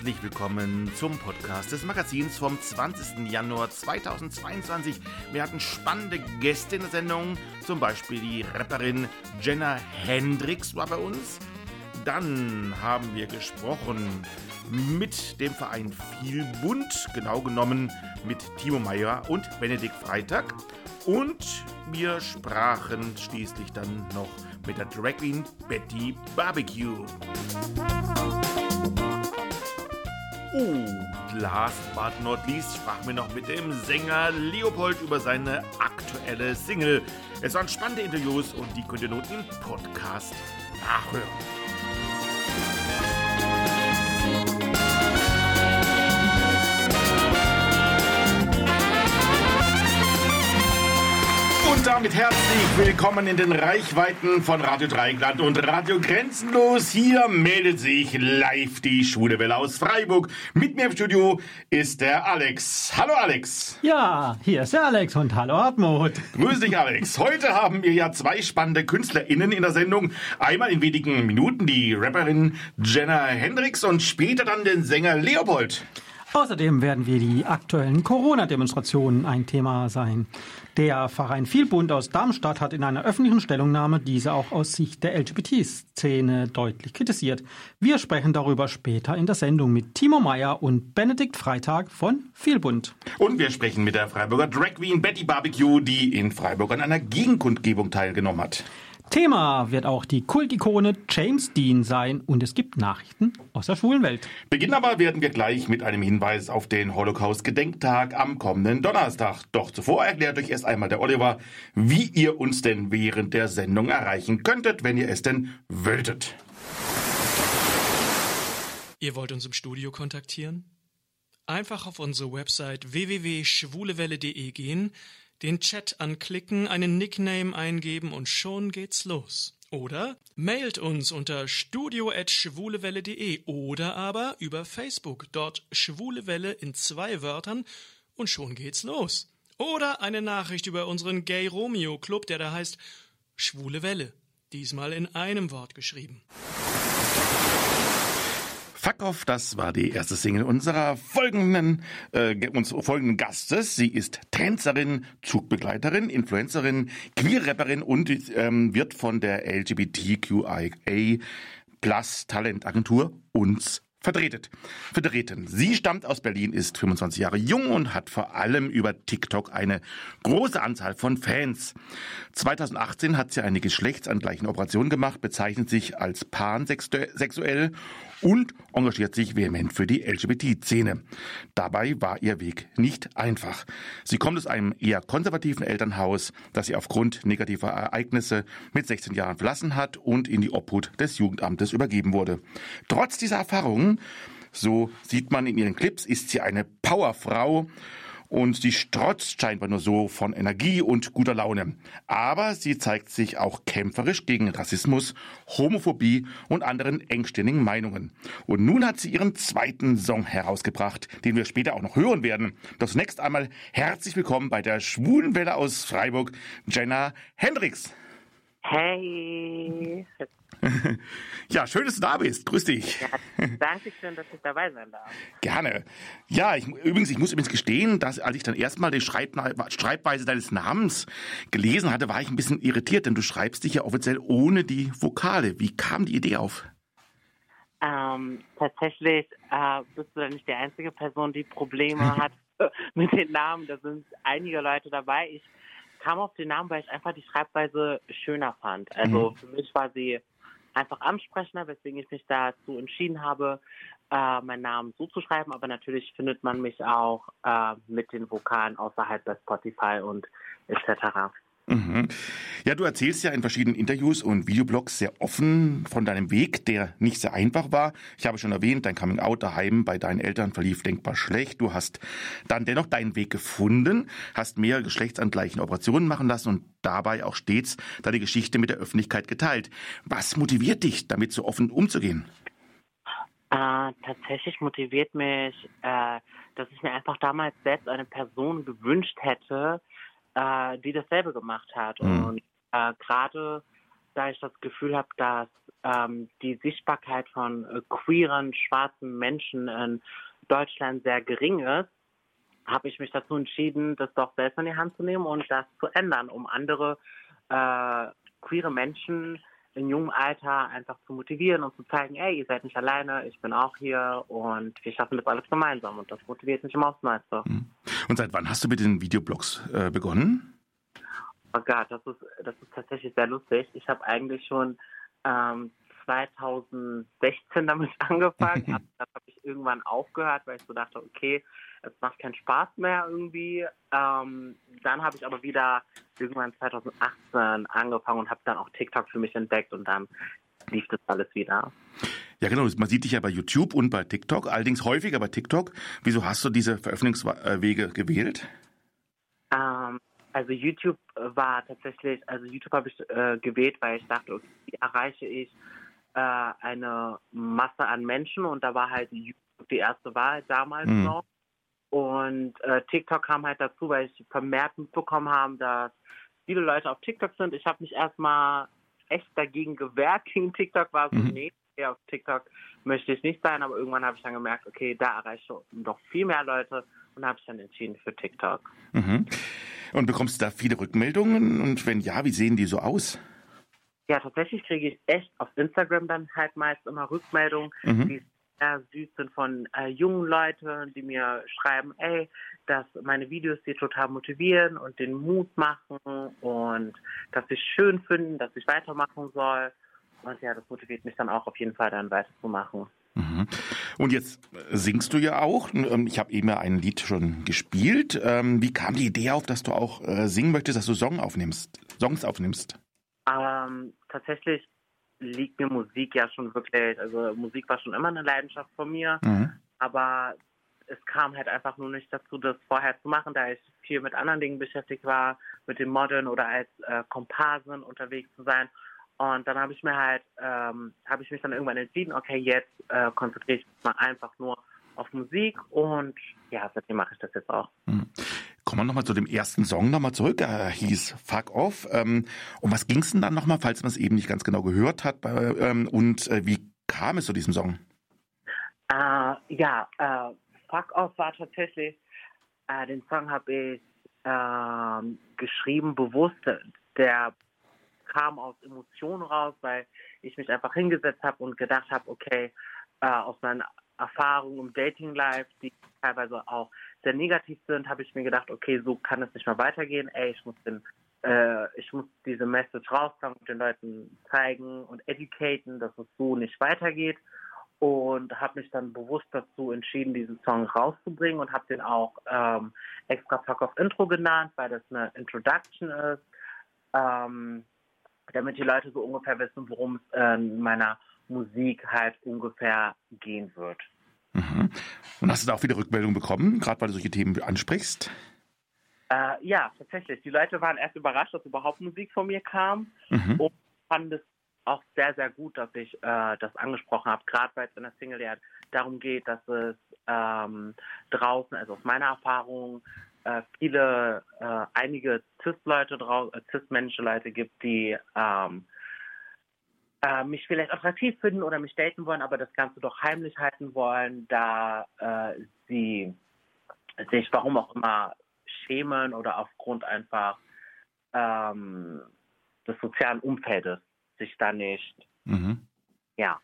herzlich willkommen zum Podcast des Magazins vom 20. Januar 2022. Wir hatten spannende Gäste in der Sendung, zum Beispiel die Rapperin Jenna Hendricks war bei uns. Dann haben wir gesprochen mit dem Verein Vielbund, genau genommen mit Timo Meyer und Benedikt Freitag. Und wir sprachen schließlich dann noch mit der Drag Queen Betty Barbecue. Oh, last but not least sprachen wir noch mit dem Sänger Leopold über seine aktuelle Single. Es waren spannende Interviews und die könnt ihr nun im Podcast nachhören. Und damit herzlich willkommen in den Reichweiten von Radio Dreieckland und Radio Grenzenlos. Hier meldet sich live die Schwule Welle aus Freiburg. Mit mir im Studio ist der Alex. Hallo Alex. Ja, hier ist der Alex und hallo Hartmut. Grüß dich Alex. Heute haben wir ja zwei spannende KünstlerInnen in der Sendung. Einmal in wenigen Minuten die Rapperin Jenna Hendricks und später dann den Sänger Leopold. Außerdem werden wir die aktuellen Corona-Demonstrationen ein Thema sein. Der Verein Vielbund aus Darmstadt hat in einer öffentlichen Stellungnahme diese auch aus Sicht der LGBT-Szene deutlich kritisiert. Wir sprechen darüber später in der Sendung mit Timo Meyer und Benedikt Freitag von Vielbund. Und wir sprechen mit der Freiburger Drag Queen Betty Barbecue, die in Freiburg an einer Gegenkundgebung teilgenommen hat. Thema wird auch die Kultikone James Dean sein und es gibt Nachrichten aus der schwulen Welt. Beginnen aber werden wir gleich mit einem Hinweis auf den Holocaust-Gedenktag am kommenden Donnerstag. Doch zuvor erklärt euch erst einmal der Oliver, wie ihr uns denn während der Sendung erreichen könntet, wenn ihr es denn wolltet. Ihr wollt uns im Studio kontaktieren? Einfach auf unsere Website www.schwulewelle.de gehen, den Chat anklicken, einen Nickname eingeben und schon geht's los. Oder mailt uns unter studio.schwulewelle.de oder aber über Facebook, dort Schwulewelle in zwei Wörtern und schon geht's los. Oder eine Nachricht über unseren Gay Romeo Club, der da heißt Schwule Welle, diesmal in einem Wort geschrieben. Fuck off, das war die erste Single unserer folgenden, äh, uns folgenden Gastes. Sie ist Tänzerin, Zugbegleiterin, Influencerin, Queer-Rapperin und ähm, wird von der LGBTQIA Plus Talentagentur uns Verdretet. Verdreten. Sie stammt aus Berlin, ist 25 Jahre jung und hat vor allem über TikTok eine große Anzahl von Fans. 2018 hat sie eine geschlechtsangleichende Operation gemacht, bezeichnet sich als pansexuell und engagiert sich vehement für die LGBT-Szene. Dabei war ihr Weg nicht einfach. Sie kommt aus einem eher konservativen Elternhaus, das sie aufgrund negativer Ereignisse mit 16 Jahren verlassen hat und in die Obhut des Jugendamtes übergeben wurde. Trotz dieser Erfahrungen, so sieht man in ihren Clips, ist sie eine Powerfrau und sie strotzt scheinbar nur so von Energie und guter Laune. Aber sie zeigt sich auch kämpferisch gegen Rassismus, Homophobie und anderen engstirnigen Meinungen. Und nun hat sie ihren zweiten Song herausgebracht, den wir später auch noch hören werden. Doch zunächst einmal herzlich willkommen bei der Schwulen Welle aus Freiburg, Jenna Hendricks. Hey. Ja, schön, dass du da bist. Grüß dich. Ja, danke schön, dass ich dabei sein darf. Gerne. Ja, ich, übrigens, ich muss übrigens gestehen, dass als ich dann erstmal die Schreib Schreibweise deines Namens gelesen hatte, war ich ein bisschen irritiert, denn du schreibst dich ja offiziell ohne die Vokale. Wie kam die Idee auf? Ähm, tatsächlich äh, bist du ja nicht die einzige Person, die Probleme hat mit den Namen. Da sind einige Leute dabei. Ich kam auf den Namen, weil ich einfach die Schreibweise schöner fand. Also mhm. für mich war sie einfach ansprechender, weswegen ich mich dazu entschieden habe, äh, meinen Namen so zu schreiben. Aber natürlich findet man mich auch äh, mit den Vokalen außerhalb bei Spotify und etc. Mhm. Ja, du erzählst ja in verschiedenen Interviews und Videoblogs sehr offen von deinem Weg, der nicht sehr einfach war. Ich habe schon erwähnt, dein Coming Out daheim bei deinen Eltern verlief denkbar schlecht. Du hast dann dennoch deinen Weg gefunden, hast mehrere geschlechtsangleichen Operationen machen lassen und dabei auch stets deine Geschichte mit der Öffentlichkeit geteilt. Was motiviert dich, damit so offen umzugehen? Äh, tatsächlich motiviert mich, äh, dass ich mir einfach damals selbst eine Person gewünscht hätte, äh, die dasselbe gemacht hat. Mhm. Und äh, gerade da ich das Gefühl habe, dass ähm, die Sichtbarkeit von äh, queeren, schwarzen Menschen in Deutschland sehr gering ist, habe ich mich dazu entschieden, das doch selbst in die Hand zu nehmen und das zu ändern, um andere äh, queere Menschen in jungem Alter einfach zu motivieren und zu zeigen, ey, ihr seid nicht alleine, ich bin auch hier und wir schaffen das alles gemeinsam und das motiviert mich immer aufs Neueste. Hm. Und seit wann hast du mit den Videoblogs äh, begonnen? Oh Gott, das ist, das ist tatsächlich sehr lustig. Ich habe eigentlich schon ähm, 2016 damit angefangen, aber dann habe ich irgendwann aufgehört, weil ich so dachte, okay, es macht keinen Spaß mehr irgendwie. Ähm, dann habe ich aber wieder irgendwann 2018 angefangen und habe dann auch TikTok für mich entdeckt und dann lief das alles wieder. Ja, genau. Man sieht dich ja bei YouTube und bei TikTok, allerdings häufiger bei TikTok. Wieso hast du diese Veröffentlichungswege gewählt? Ähm, also YouTube war tatsächlich, also YouTube habe ich äh, gewählt, weil ich dachte, okay, wie erreiche ich äh, eine Masse an Menschen und da war halt YouTube die erste Wahl damals mhm. noch. Und äh, TikTok kam halt dazu, weil ich vermehrt mitbekommen habe, dass viele Leute auf TikTok sind. Ich habe mich erstmal echt dagegen gewehrt gegen TikTok, war so, mhm. nee, auf TikTok möchte ich nicht sein, aber irgendwann habe ich dann gemerkt, okay, da erreiche ich doch viel mehr Leute und habe ich dann entschieden für TikTok. Mhm. Und bekommst du da viele Rückmeldungen? Und wenn ja, wie sehen die so aus? Ja, tatsächlich kriege ich echt auf Instagram dann halt meist immer Rückmeldungen, mhm. die sehr süß sind von äh, jungen Leuten, die mir schreiben, ey, dass meine Videos sie total motivieren und den Mut machen und dass sie schön finden, dass ich weitermachen soll. Und ja, das motiviert mich dann auch auf jeden Fall dann weiterzumachen. Mhm. Und jetzt singst du ja auch. Ähm, ich habe eben ja ein Lied schon gespielt. Ähm, wie kam die Idee auf, dass du auch äh, singen möchtest, dass du Song aufnimmst, Songs aufnimmst? Ähm, tatsächlich liegt mir Musik ja schon wirklich, also Musik war schon immer eine Leidenschaft von mir, mhm. aber es kam halt einfach nur nicht dazu, das vorher zu machen, da ich viel mit anderen Dingen beschäftigt war, mit dem Modeln oder als äh, Komparsin unterwegs zu sein. Und dann habe ich mir halt, ähm, habe ich mich dann irgendwann entschieden, okay, jetzt äh, konzentriere ich mich mal einfach nur auf Musik und ja, seitdem mache ich das jetzt auch. Mhm. Kommen wir nochmal zu dem ersten Song nochmal zurück. Er hieß Fuck Off. Ähm, um was ging es denn dann nochmal, falls man es eben nicht ganz genau gehört hat? Ähm, und äh, wie kam es zu diesem Song? Uh, ja, uh, Fuck Off war tatsächlich, uh, den Song habe ich ähm, geschrieben, bewusst. Der kam aus Emotionen raus, weil ich mich einfach hingesetzt habe und gedacht habe, okay, aus meinen Erfahrungen im Dating Life, die teilweise auch sehr negativ sind, habe ich mir gedacht, okay, so kann es nicht mehr weitergehen. Ey, ich muss den, äh, ich muss diese Message rauskommen und den Leuten zeigen und educaten, dass es so nicht weitergeht. Und habe mich dann bewusst dazu entschieden, diesen Song rauszubringen und habe den auch ähm, extra Fuck of Intro genannt, weil das eine Introduction ist, ähm, damit die Leute so ungefähr wissen, worum es in meiner Musik halt ungefähr gehen wird. Mhm. Und hast du da auch wieder Rückmeldungen bekommen, gerade weil du solche Themen ansprichst? Äh, ja, tatsächlich. Die Leute waren erst überrascht, dass überhaupt Musik von mir kam mhm. und fanden es auch sehr, sehr gut, dass ich äh, das angesprochen habe, gerade weil es in der Single ja darum geht, dass es ähm, draußen, also aus meiner Erfahrung, äh, viele, äh, einige CIS-Leute draußen, äh, CIS-Leute gibt, die ähm, äh, mich vielleicht attraktiv finden oder mich daten wollen, aber das Ganze doch heimlich halten wollen, da äh, sie sich warum auch immer schämen oder aufgrund einfach ähm, des sozialen Umfeldes sich da nicht, mhm. ja.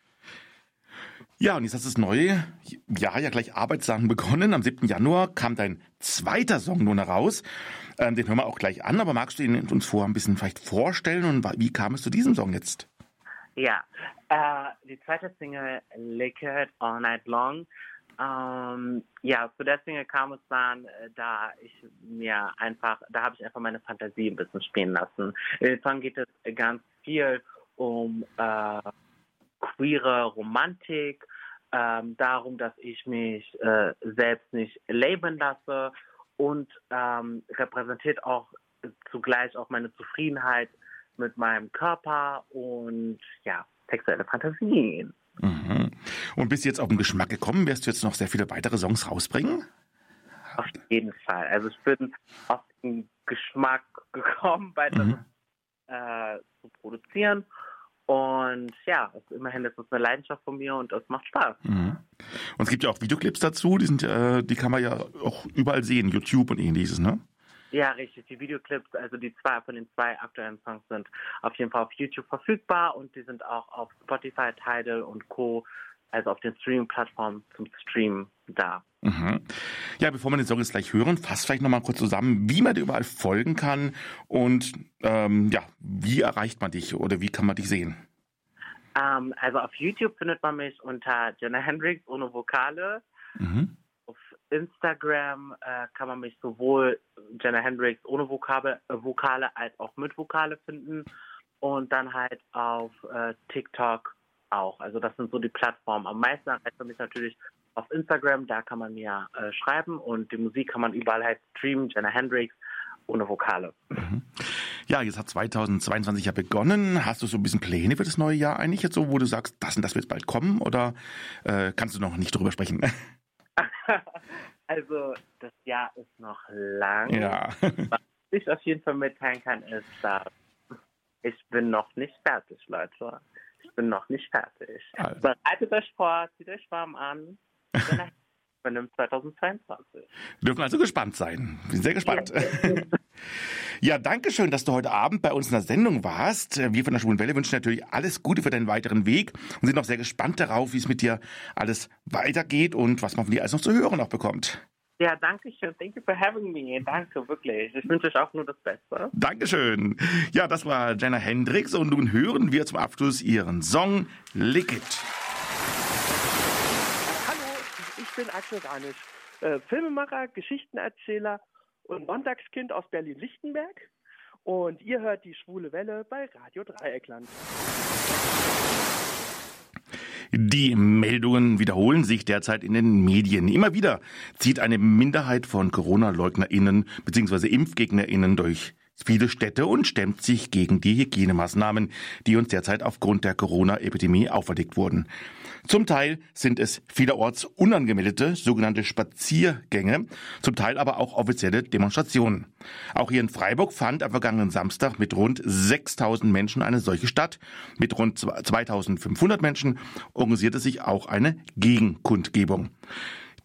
Ja, und jetzt hast du das neue Jahr ja gleich arbeitsam begonnen. Am 7. Januar kam dein zweiter Song nun heraus. Ähm, den hören wir auch gleich an, aber magst du ihn uns vorher ein bisschen vielleicht vorstellen und wie kam es zu diesem Song jetzt? Ja, äh, die zweite Single Liquid All Night Long. Ähm, ja, zu der Single kam es dann, äh, da ich mir einfach, da habe ich einfach meine Fantasie ein bisschen spielen lassen. In dem Song geht es ganz viel um äh, queere Romantik, ähm, darum, dass ich mich äh, selbst nicht labeln lasse und ähm, repräsentiert auch zugleich auch meine Zufriedenheit mit meinem Körper und ja, sexuelle Fantasien. Mhm. Und bist du jetzt auf den Geschmack gekommen? Wirst du jetzt noch sehr viele weitere Songs rausbringen? Auf jeden Fall. Also ich bin auf den Geschmack gekommen, weiter mhm. äh, zu produzieren Und ja, immerhin ist es eine Leidenschaft von mir und es macht Spaß. Mhm. Und es gibt ja auch Videoclips dazu, die sind, äh, die kann man ja auch überall sehen, YouTube und ähnliches, ne? Ja, richtig. Die Videoclips, also die zwei von den zwei aktuellen Songs sind auf jeden Fall auf YouTube verfügbar und die sind auch auf Spotify, Tidal und Co., also auf den Streaming-Plattformen zum Streamen da. Mhm. Ja, bevor wir den Song jetzt gleich hören, fass vielleicht nochmal kurz zusammen, wie man dir überall folgen kann und ähm, ja, wie erreicht man dich oder wie kann man dich sehen? Ähm, also auf YouTube findet man mich unter Jenna Hendricks ohne Vokale. Mhm. Auf Instagram äh, kann man mich sowohl Jenna Hendricks ohne Vokale, äh, Vokale als auch mit Vokale finden. Und dann halt auf äh, TikTok auch. Also das sind so die Plattformen. Am meisten erreicht man mich natürlich auf Instagram, da kann man mir äh, schreiben und die Musik kann man überall halt streamen, Jenna Hendricks ohne Vokale. Mhm. Ja, jetzt hat 2022 ja begonnen. Hast du so ein bisschen Pläne für das neue Jahr eigentlich jetzt so, wo du sagst, das und das wird bald kommen oder äh, kannst du noch nicht drüber sprechen? also das Jahr ist noch lang. Ja. Was ich auf jeden Fall mitteilen kann, ist, dass ich bin noch nicht fertig, Leute. Ich bin noch nicht fertig. Also. Bereitet euch vor, zieht euch warm an. Dann 2022. Wir dürfen also gespannt sein. Bin sehr gespannt. Ja. ja, danke schön, dass du heute Abend bei uns in der Sendung warst. Wir von der Schwulen Welle wünschen natürlich alles Gute für deinen weiteren Weg und sind auch sehr gespannt darauf, wie es mit dir alles weitergeht und was man von dir alles noch zu hören noch bekommt. Ja, danke schön. Thank you for having me. Danke, wirklich. Ich wünsche euch auch nur das Beste. Dankeschön. Ja, das war Jenna Hendricks und nun hören wir zum Abschluss ihren Song Lick It. Hallo, ich bin Axel Ranisch, äh, Filmemacher, Geschichtenerzähler und Sonntagskind aus Berlin-Lichtenberg. Und ihr hört die Schwule Welle bei Radio Dreieckland. Die Meldungen wiederholen sich derzeit in den Medien. Immer wieder zieht eine Minderheit von Corona-LeugnerInnen bzw. ImpfgegnerInnen durch viele Städte und stemmt sich gegen die Hygienemaßnahmen, die uns derzeit aufgrund der Corona-Epidemie auferlegt wurden. Zum Teil sind es vielerorts unangemeldete sogenannte Spaziergänge, zum Teil aber auch offizielle Demonstrationen. Auch hier in Freiburg fand am vergangenen Samstag mit rund 6000 Menschen eine solche statt. Mit rund 2500 Menschen organisierte sich auch eine Gegenkundgebung.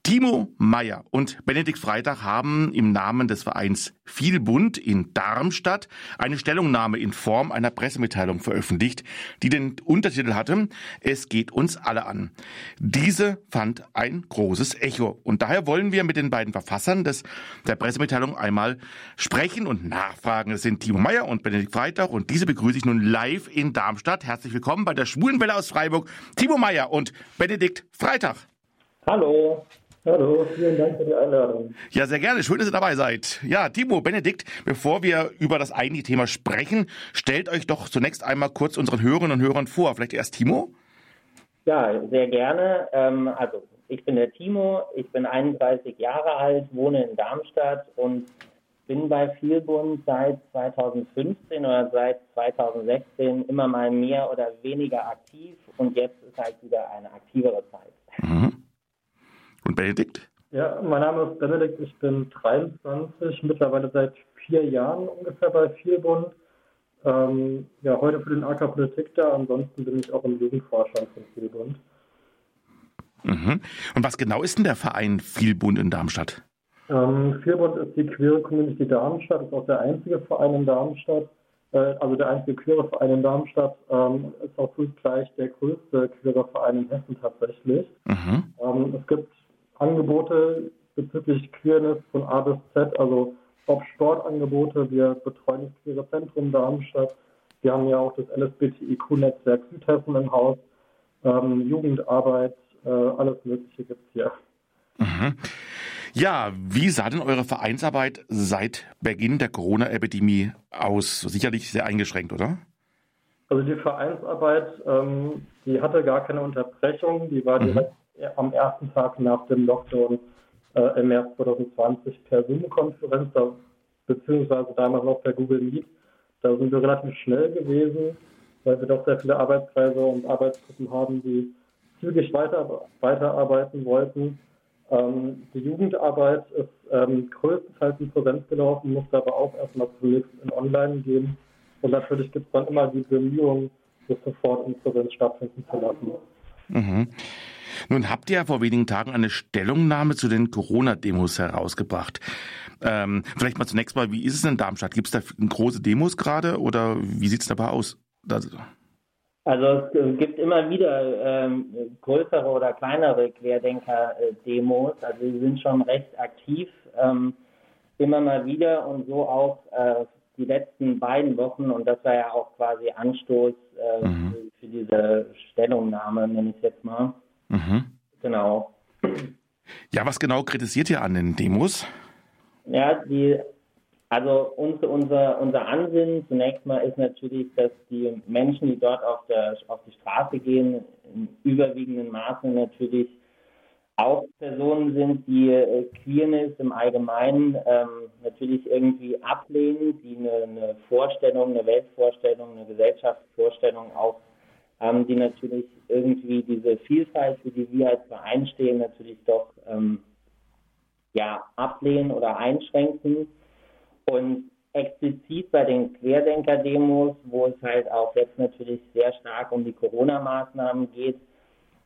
Timo Meyer und Benedikt Freitag haben im Namen des Vereins Vielbund in Darmstadt eine Stellungnahme in Form einer Pressemitteilung veröffentlicht, die den Untertitel hatte, es geht uns alle an. Diese fand ein großes Echo und daher wollen wir mit den beiden Verfassern des, der Pressemitteilung einmal sprechen und nachfragen. Es sind Timo Meyer und Benedikt Freitag und diese begrüße ich nun live in Darmstadt. Herzlich willkommen bei der Schwulenwelle aus Freiburg, Timo Meyer und Benedikt Freitag. Hallo. Hallo, vielen Dank für die Einladung. Ja, sehr gerne. Schön, dass ihr dabei seid. Ja, Timo, Benedikt, bevor wir über das eigentliche Thema sprechen, stellt euch doch zunächst einmal kurz unseren Hörerinnen und Hörern vor. Vielleicht erst Timo? Ja, sehr gerne. Ähm, also, ich bin der Timo, ich bin 31 Jahre alt, wohne in Darmstadt und bin bei Vielbund seit 2015 oder seit 2016 immer mal mehr oder weniger aktiv und jetzt ist halt wieder eine aktivere Zeit. Mhm. Und Benedikt? Ja, mein Name ist Benedikt, ich bin 23, mittlerweile seit vier Jahren ungefähr bei Vielbund. Ähm, ja, heute für den AK Politik da, ansonsten bin ich auch im Jugendvorstand von Vielbund. Mhm. Und was genau ist denn der Verein Vielbund in Darmstadt? Ähm, Vielbund ist die queere Community Darmstadt, ist auch der einzige Verein in Darmstadt, äh, also der einzige queere Verein in Darmstadt, ähm, ist auch gleich der größte queere Verein in Hessen tatsächlich. Mhm. Ähm, es gibt Angebote bezüglich Queerness von A bis Z, also ob Sportangebote. Wir betreuen das Queere Zentrum Darmstadt. Wir haben ja auch das LSBTIQ-Netzwerk Südhessen im Haus. Ähm, Jugendarbeit, äh, alles Mögliche gibt es hier. Mhm. Ja, wie sah denn eure Vereinsarbeit seit Beginn der Corona-Epidemie aus? Sicherlich sehr eingeschränkt, oder? Also die Vereinsarbeit, ähm, die hatte gar keine Unterbrechung, die war mhm. direkt am ersten Tag nach dem Lockdown äh, im März 2020 per Zoom-Konferenz, beziehungsweise damals noch per Google Meet. Da sind wir relativ schnell gewesen, weil wir doch sehr viele Arbeitskreise und Arbeitsgruppen haben, die zügig weiter, weiterarbeiten wollten. Ähm, die Jugendarbeit ist ähm, größtenteils in Präsenz gelaufen, musste aber auch erstmal zunächst in Online gehen. Und natürlich gibt es dann immer die Bemühungen, bis sofort Insolvenz stattfinden zu lassen. Mhm. Nun habt ihr ja vor wenigen Tagen eine Stellungnahme zu den Corona-Demos herausgebracht. Ähm, vielleicht mal zunächst mal, wie ist es in Darmstadt? Gibt es da große Demos gerade oder wie sieht es dabei aus? Also es gibt immer wieder ähm, größere oder kleinere Querdenker-Demos. Also sie sind schon recht aktiv, ähm, immer mal wieder und so auch äh, die letzten beiden Wochen. Und das war ja auch quasi Anstoß äh, mhm. für, für, diese Stellungnahme, nenne ich es jetzt mal. Mhm. Genau. Ja, was genau kritisiert ihr an den Demos? Ja, die also unser, unser, unser Ansinnen zunächst mal ist natürlich, dass die Menschen, die dort auf, der, auf die Straße gehen, in überwiegenden Maße natürlich auch Personen sind, die äh, Queerness im Allgemeinen ähm, natürlich irgendwie ablehnen, die eine, eine, Vorstellung, eine Weltvorstellung, eine Gesellschaftsvorstellung auch haben, die natürlich irgendwie diese Vielfalt, für die wir als Verein stehen, natürlich doch ähm, ja, ablehnen oder einschränken. Und explizit bei den Querdenker-Demos, wo es halt auch jetzt natürlich sehr stark um die Corona-Maßnahmen geht,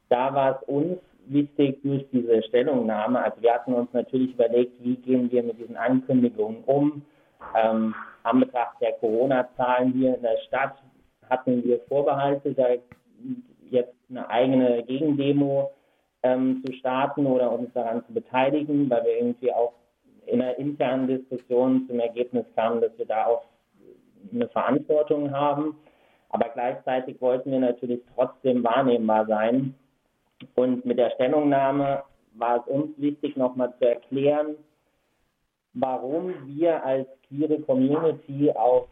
da war es uns wichtig durch diese Stellungnahme. Also wir hatten uns natürlich überlegt, wie gehen wir mit diesen Ankündigungen um. Ähm, an Betracht der Corona-Zahlen hier in der Stadt hatten wir Vorbehalte, da jetzt eine eigene Gegendemo ähm, zu starten oder uns daran zu beteiligen, weil wir irgendwie auch in einer internen Diskussion zum Ergebnis kamen, dass wir da auch eine Verantwortung haben. Aber gleichzeitig wollten wir natürlich trotzdem wahrnehmbar sein. Und mit der Stellungnahme war es uns wichtig, nochmal zu erklären, warum wir als queere Community auf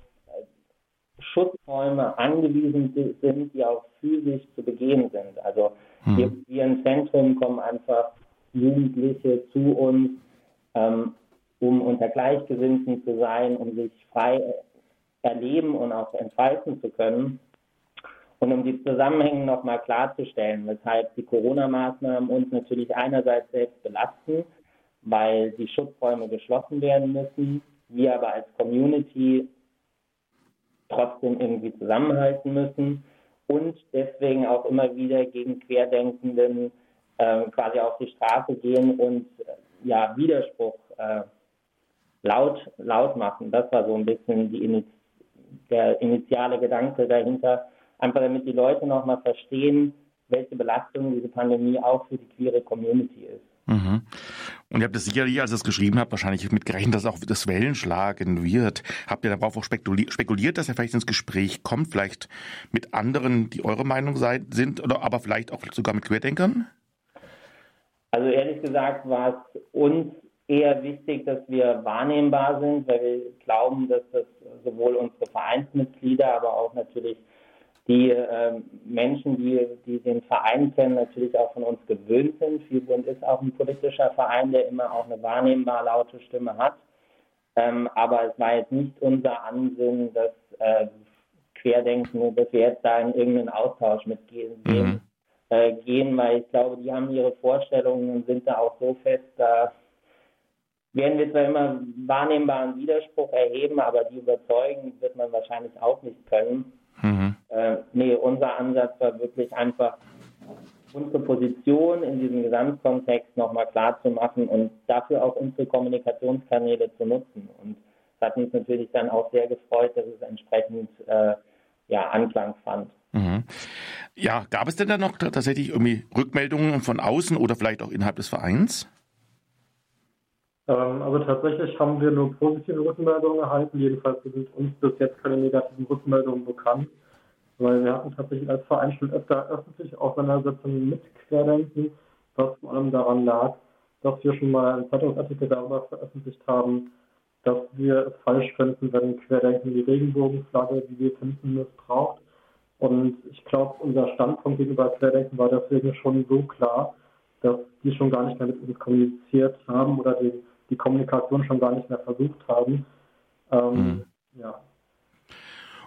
Schutzräume angewiesen sind, die auch physisch zu begehen sind. Also hm. wir, wir im Zentrum kommen einfach Jugendliche zu uns, ähm, um unter Gleichgesinnten zu sein, um sich frei erleben und auch entfalten zu können. Und um die Zusammenhänge nochmal klarzustellen, weshalb die Corona-Maßnahmen uns natürlich einerseits selbst belasten, weil die Schutzräume geschlossen werden müssen, wir aber als Community trotzdem irgendwie zusammenhalten müssen und deswegen auch immer wieder gegen Querdenkenden äh, quasi auf die Straße gehen und äh, ja Widerspruch äh, laut, laut machen. Das war so ein bisschen die, der initiale Gedanke dahinter, einfach damit die Leute nochmal verstehen, welche Belastung diese Pandemie auch für die queere Community ist. Mhm. Und ihr habt es sicherlich, als ihr es geschrieben habt, wahrscheinlich mitgerechnet, dass auch das Wellen schlagen wird. Habt ihr darauf auch spekuliert, dass er vielleicht ins Gespräch kommt, vielleicht mit anderen, die eure Meinung sind, oder aber vielleicht auch sogar mit Querdenkern? Also ehrlich gesagt war es uns eher wichtig, dass wir wahrnehmbar sind, weil wir glauben, dass das sowohl unsere Vereinsmitglieder, aber auch natürlich die äh, Menschen, die, die den Verein kennen, natürlich auch von uns gewöhnt sind. Vielbund ist auch ein politischer Verein, der immer auch eine wahrnehmbar laute Stimme hat. Ähm, aber es war jetzt nicht unser Ansinnen, dass äh, Querdenken, dass wir jetzt da in irgendeinen Austausch mitgehen mhm. äh, gehen, weil ich glaube, die haben ihre Vorstellungen und sind da auch so fest, da werden wir zwar immer wahrnehmbaren Widerspruch erheben, aber die überzeugen wird man wahrscheinlich auch nicht können. Mhm. Äh, nee, unser Ansatz war wirklich einfach, unsere Position in diesem Gesamtkontext nochmal klar zu machen und dafür auch unsere Kommunikationskanäle zu nutzen. Und es hat uns natürlich dann auch sehr gefreut, dass es entsprechend äh, ja, Anklang fand. Mhm. Ja, gab es denn da noch tatsächlich irgendwie Rückmeldungen von außen oder vielleicht auch innerhalb des Vereins? Ähm, also tatsächlich haben wir nur positive Rückmeldungen erhalten. Jedenfalls sind uns bis jetzt keine negativen Rückmeldungen bekannt. Weil wir hatten tatsächlich als Verein schon öfter öffentliche Auseinandersetzungen mit Querdenken, was vor allem daran lag, dass wir schon mal einen Zeitungsartikel darüber veröffentlicht haben, dass wir es falsch finden, wenn Querdenken die Regenbogenflagge, die wir finden, missbraucht. Und ich glaube, unser Standpunkt gegenüber Querdenken war deswegen schon so klar, dass die schon gar nicht mehr mit uns kommuniziert haben oder den die Kommunikation schon gar nicht mehr versucht haben. Ähm, mhm. Ja.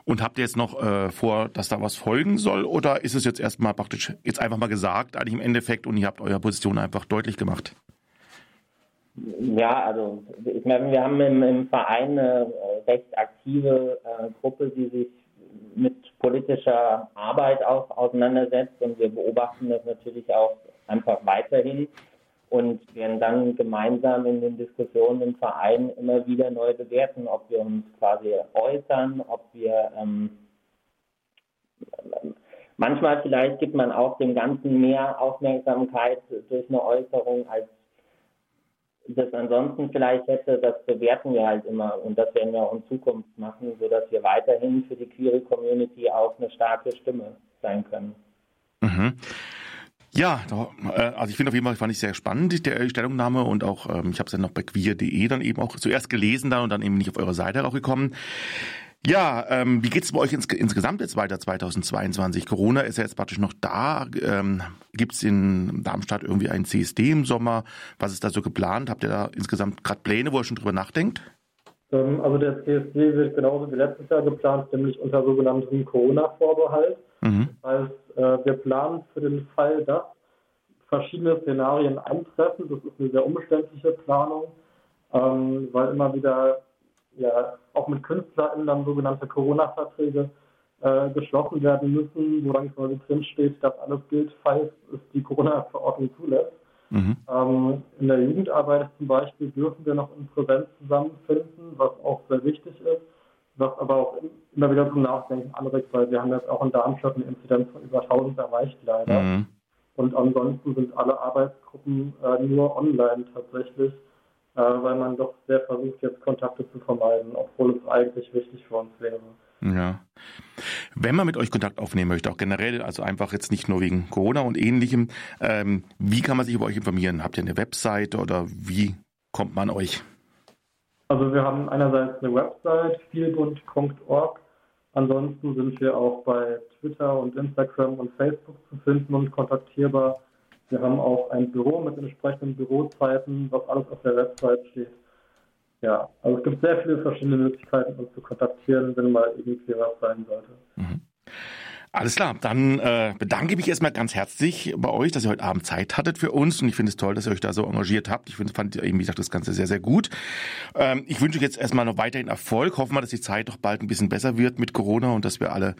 Und habt ihr jetzt noch äh, vor, dass da was folgen soll? Oder ist es jetzt erstmal praktisch jetzt einfach mal gesagt, eigentlich im Endeffekt und ihr habt eure Position einfach deutlich gemacht? Ja, also ich meine, wir haben im, im Verein eine recht aktive äh, Gruppe, die sich mit politischer Arbeit auch auseinandersetzt. Und wir beobachten das natürlich auch einfach weiterhin und werden dann gemeinsam in den Diskussionen im Verein immer wieder neu bewerten, ob wir uns quasi äußern, ob wir ähm, manchmal vielleicht gibt man auch dem Ganzen mehr Aufmerksamkeit durch eine Äußerung, als das ansonsten vielleicht hätte, das bewerten wir halt immer und das werden wir auch in Zukunft machen, sodass wir weiterhin für die queere Community auch eine starke Stimme sein können. Mhm. Ja, äh, also ich finde auf jeden Fall fand ich sehr spannend die Stellungnahme und auch ähm, ich habe es dann noch bei queer.de dann eben auch zuerst gelesen dann und dann eben nicht auf eure Seite auch gekommen. Ja, ähm, wie geht's bei euch ins, insgesamt jetzt weiter 2022? Corona ist ja jetzt praktisch noch da. Ähm, gibt's in Darmstadt irgendwie ein CSD im Sommer? Was ist da so geplant? Habt ihr da insgesamt gerade Pläne, wo ihr schon drüber nachdenkt? Ähm, also der CSD wird genauso wie letztes Jahr geplant, nämlich unter sogenanntem Corona-Vorbehalt. Mhm. Das heißt, äh, wir planen für den Fall, dass verschiedene Szenarien eintreffen. Das ist eine sehr umständliche Planung, ähm, weil immer wieder ja auch mit KünstlerInnen dann sogenannte Corona-Verträge äh, geschlossen werden müssen, wo dann quasi drinsteht, dass alles gilt, falls es die Corona-Verordnung zulässt. Mhm. Ähm, in der Jugendarbeit zum Beispiel dürfen wir noch in Präsenz zusammenfinden, was auch sehr wichtig ist, was aber auch immer wieder zum Nachdenken anregt, weil wir haben jetzt auch in Darmstadt eine Inzidenz von über 1000 erreicht leider. Mhm. Und ansonsten sind alle Arbeitsgruppen äh, nur online tatsächlich äh, weil man doch sehr versucht, jetzt Kontakte zu vermeiden, obwohl es eigentlich wichtig für uns wäre. Ja. Wenn man mit euch Kontakt aufnehmen möchte, auch generell, also einfach jetzt nicht nur wegen Corona und ähnlichem, ähm, wie kann man sich über euch informieren? Habt ihr eine Webseite oder wie kommt man euch? Also wir haben einerseits eine Website, vielbund.org. Ansonsten sind wir auch bei Twitter und Instagram und Facebook zu finden und kontaktierbar. Wir haben auch ein Büro mit entsprechenden Bürozeiten, was alles auf der Website steht. Ja, also es gibt sehr viele verschiedene Möglichkeiten, uns zu kontaktieren, wenn mal irgendwie was sein sollte. Mhm. Alles klar, dann äh, bedanke ich mich erstmal ganz herzlich bei euch, dass ihr heute Abend Zeit hattet für uns und ich finde es toll, dass ihr euch da so engagiert habt. Ich find, fand eben, wie gesagt, das Ganze sehr, sehr gut. Ähm, ich wünsche euch jetzt erstmal noch weiterhin Erfolg. Hoffen wir, dass die Zeit doch bald ein bisschen besser wird mit Corona und dass wir alle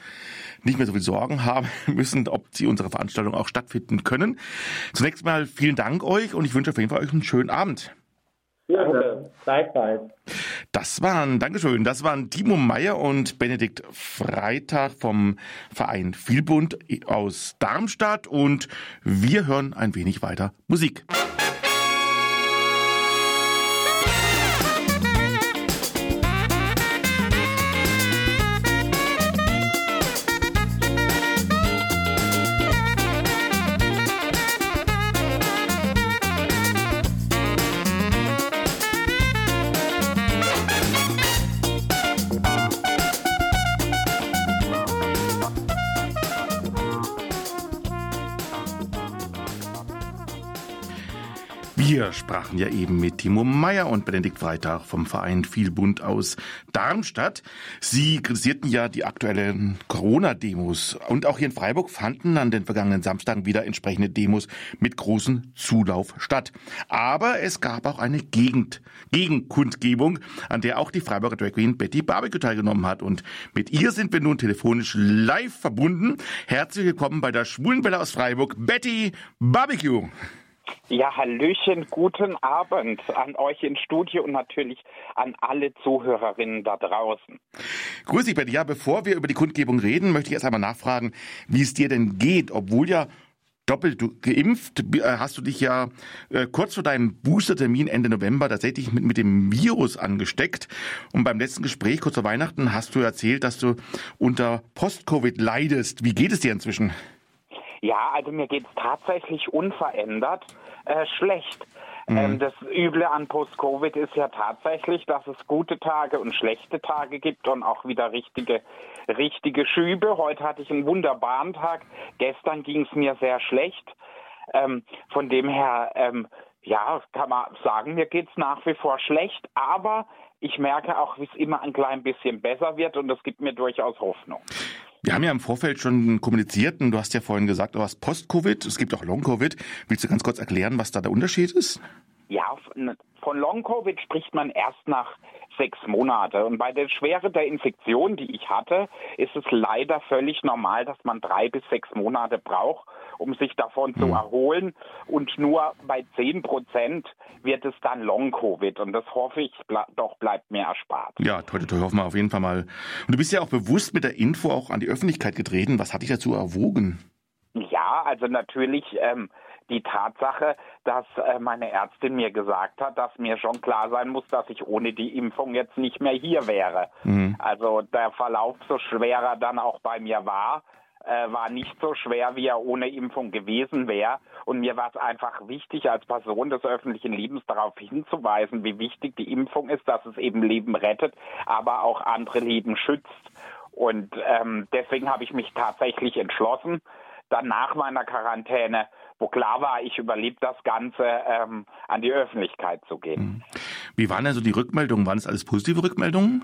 nicht mehr so viel Sorgen haben müssen, ob sie unsere Veranstaltung auch stattfinden können. Zunächst mal vielen Dank euch und ich wünsche auf jeden Fall euch einen schönen Abend. Ja, danke. Gleichfalls. Das waren, Dankeschön, das waren Timo Meyer und Benedikt Freitag vom Verein Vielbund aus Darmstadt und wir hören ein wenig weiter Musik. Wir sprachen ja eben mit Timo Meyer und Benedikt Freitag vom Verein Vielbund aus Darmstadt. Sie kritisierten ja die aktuellen Corona-Demos. Und auch hier in Freiburg fanden an den vergangenen Samstagen wieder entsprechende Demos mit großem Zulauf statt. Aber es gab auch eine Gegend, Gegenkundgebung, an der auch die Freiburger Drag Queen Betty Barbecue teilgenommen hat. Und mit ihr sind wir nun telefonisch live verbunden. Herzlich willkommen bei der Schwulenwelle aus Freiburg, Betty Barbecue. Ja, Hallöchen, guten Abend an euch ins Studio und natürlich an alle Zuhörerinnen da draußen. Grüß dich, Betty. Ja, bevor wir über die Kundgebung reden, möchte ich erst einmal nachfragen, wie es dir denn geht, obwohl ja doppelt geimpft, äh, hast du dich ja äh, kurz vor deinem Boostertermin Ende November tatsächlich mit, mit dem Virus angesteckt. Und beim letzten Gespräch kurz vor Weihnachten hast du erzählt, dass du unter Post-Covid leidest. Wie geht es dir inzwischen? Ja, also mir geht es tatsächlich unverändert äh, schlecht. Mhm. Ähm, das Üble an Post-Covid ist ja tatsächlich, dass es gute Tage und schlechte Tage gibt und auch wieder richtige, richtige Schübe. Heute hatte ich einen wunderbaren Tag. Gestern ging es mir sehr schlecht. Ähm, von dem her, ähm, ja, kann man sagen, mir geht es nach wie vor schlecht, aber ich merke auch, wie es immer ein klein bisschen besser wird und das gibt mir durchaus Hoffnung. Wir haben ja im Vorfeld schon kommuniziert und du hast ja vorhin gesagt, du hast Post-Covid, es gibt auch Long-Covid. Willst du ganz kurz erklären, was da der Unterschied ist? Ja, von Long-Covid spricht man erst nach sechs Monate. Und bei der Schwere der Infektion, die ich hatte, ist es leider völlig normal, dass man drei bis sechs Monate braucht, um sich davon mhm. zu hm. erholen. Und nur bei zehn Prozent wird es dann Long-Covid. Und das hoffe ich ble doch bleibt mir erspart. Ja, heute, heute hoffen wir auf jeden Fall mal. Und du bist ja auch bewusst mit der Info auch an die Öffentlichkeit getreten. Was hat dich dazu erwogen? Ja, also natürlich ähm, die Tatsache, dass äh, meine Ärztin mir gesagt hat, dass mir schon klar sein muss, dass ich ohne die Impfung jetzt nicht mehr hier wäre. Mhm. Also der Verlauf so schwerer dann auch bei mir war, äh, war nicht so schwer, wie er ohne Impfung gewesen wäre. Und mir war es einfach wichtig, als Person des öffentlichen Lebens darauf hinzuweisen, wie wichtig die Impfung ist, dass es eben Leben rettet, aber auch andere Leben schützt. Und ähm, deswegen habe ich mich tatsächlich entschlossen, dann nach meiner Quarantäne wo klar war, ich überlebe das Ganze, ähm, an die Öffentlichkeit zu gehen. Hm. Wie waren denn so die Rückmeldungen? Waren es alles positive Rückmeldungen?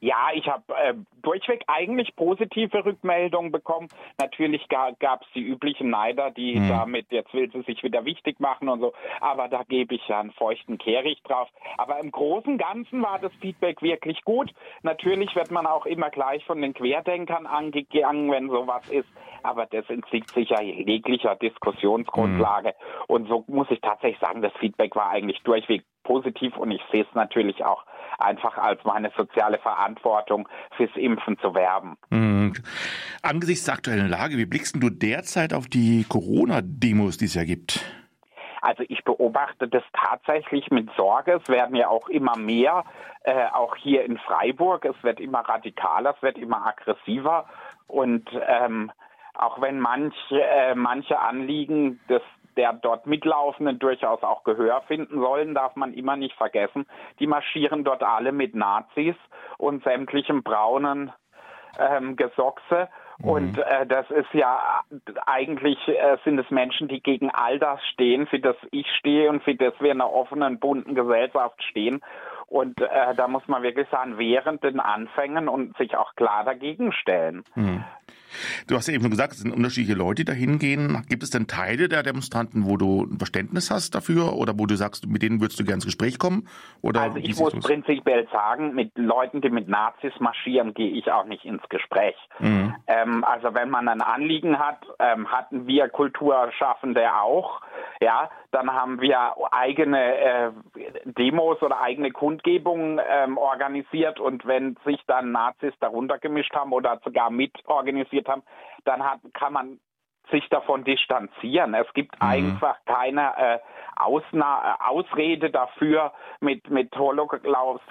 Ja, ich habe äh, durchweg eigentlich positive Rückmeldungen bekommen. Natürlich gab es die üblichen Neider, die mhm. damit, jetzt will sie sich wieder wichtig machen und so, aber da gebe ich ja einen feuchten Kehricht drauf. Aber im Großen und Ganzen war das Feedback wirklich gut. Natürlich wird man auch immer gleich von den Querdenkern angegangen, wenn sowas ist, aber das entzieht sich ja jeglicher Diskussionsgrundlage. Mhm. Und so muss ich tatsächlich sagen, das Feedback war eigentlich durchweg positiv und ich sehe es natürlich auch einfach als meine soziale Verantwortung fürs Impfen zu werben. Mhm. Angesichts der aktuellen Lage, wie blickst du derzeit auf die Corona-Demos, die es ja gibt? Also ich beobachte das tatsächlich mit Sorge. Es werden ja auch immer mehr, äh, auch hier in Freiburg. Es wird immer radikaler, es wird immer aggressiver. Und ähm, auch wenn manche, äh, manche Anliegen des der dort Mitlaufenden durchaus auch Gehör finden sollen, darf man immer nicht vergessen. Die marschieren dort alle mit Nazis und sämtlichem braunen ähm, Gesochse. Mhm. Und äh, das ist ja eigentlich äh, sind es Menschen, die gegen all das stehen, für das ich stehe und für das wir in einer offenen, bunten Gesellschaft stehen. Und äh, da muss man wirklich sagen, während den Anfängen und sich auch klar dagegen stellen. Mhm. Du hast ja eben schon gesagt, es sind unterschiedliche Leute, die da hingehen. Gibt es denn Teile der Demonstranten, wo du ein Verständnis hast dafür oder wo du sagst, mit denen würdest du gerne ins Gespräch kommen? Oder also ich muss prinzipiell sagen, mit Leuten, die mit Nazis marschieren, gehe ich auch nicht ins Gespräch. Mhm. Ähm, also wenn man ein Anliegen hat, ähm, hatten wir Kulturschaffende auch, ja, dann haben wir eigene äh, Demos oder eigene Kundgebungen ähm, organisiert und wenn sich dann Nazis darunter gemischt haben oder sogar mitorganisiert haben, dann hat, kann man sich davon distanzieren. Es gibt mhm. einfach keine äh, Ausna Ausrede dafür, mit, mit Holocaust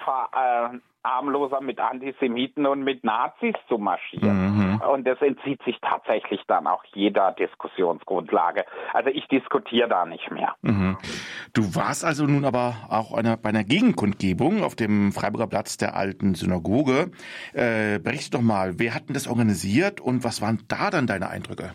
harmloser mit Antisemiten und mit Nazis zu marschieren. Mhm. Und das entzieht sich tatsächlich dann auch jeder Diskussionsgrundlage. Also ich diskutiere da nicht mehr. Mhm. Du warst also nun aber auch eine, bei einer Gegenkundgebung auf dem Freiburger Platz der alten Synagoge. Äh, berichte doch mal, wer hat denn das organisiert und was waren da dann deine Eindrücke?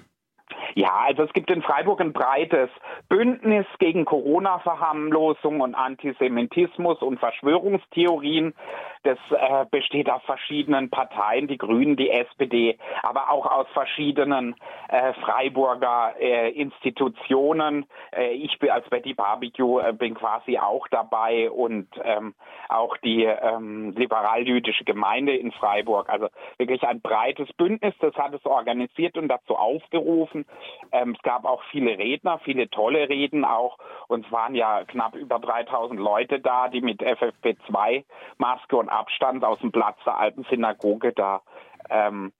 Ja, also es gibt in Freiburg ein breites Bündnis gegen Corona-Verharmlosung und Antisemitismus und Verschwörungstheorien. Das äh, besteht aus verschiedenen Parteien, die Grünen, die SPD, aber auch aus verschiedenen äh, Freiburger äh, Institutionen. Äh, ich bin als Betty Barbecue äh, bin quasi auch dabei und ähm, auch die ähm, liberal-jüdische Gemeinde in Freiburg. Also wirklich ein breites Bündnis, das hat es organisiert und dazu aufgerufen. Ähm, es gab auch viele Redner, viele tolle Reden auch. Und es waren ja knapp über 3000 Leute da, die mit FFP2-Maske und Abstand aus dem Platz der alten Synagoge da ähm,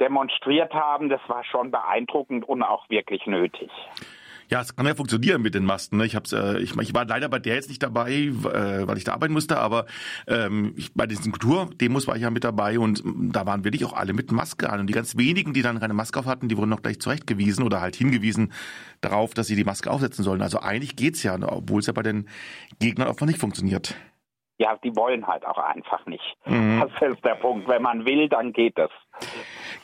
demonstriert haben. Das war schon beeindruckend und auch wirklich nötig. Ja, es kann ja funktionieren mit den Masten. Ne? Ich, hab's, äh, ich, ich war leider bei der jetzt nicht dabei, äh, weil ich da arbeiten musste, aber ähm, ich, bei diesen Kulturdemos war ich ja mit dabei und da waren wirklich auch alle mit Maske an. Und die ganz wenigen, die dann keine Maske auf hatten, die wurden noch gleich zurechtgewiesen oder halt hingewiesen darauf, dass sie die Maske aufsetzen sollen. Also eigentlich geht's ja, obwohl es ja bei den Gegnern auch noch nicht funktioniert. Ja, die wollen halt auch einfach nicht. Mhm. Das ist der Punkt. Wenn man will, dann geht es.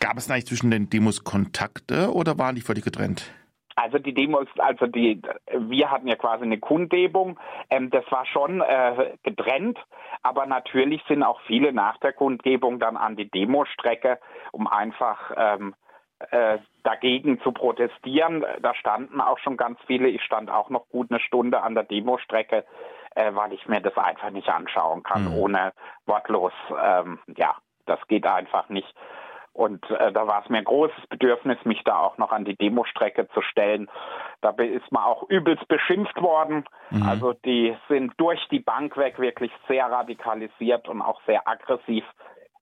Gab es eigentlich zwischen den Demos Kontakte oder waren die völlig getrennt? Also die Demos, also die, wir hatten ja quasi eine Kundgebung. Ähm, das war schon äh, getrennt, aber natürlich sind auch viele nach der Kundgebung dann an die Demostrecke, um einfach ähm, äh, dagegen zu protestieren. Da standen auch schon ganz viele. Ich stand auch noch gut eine Stunde an der Demostrecke, äh, weil ich mir das einfach nicht anschauen kann, mhm. ohne wortlos. Ähm, ja, das geht einfach nicht. Und äh, da war es mir ein großes Bedürfnis, mich da auch noch an die Demostrecke zu stellen. Da ist man auch übelst beschimpft worden. Mhm. Also die sind durch die Bank weg wirklich sehr radikalisiert und auch sehr aggressiv.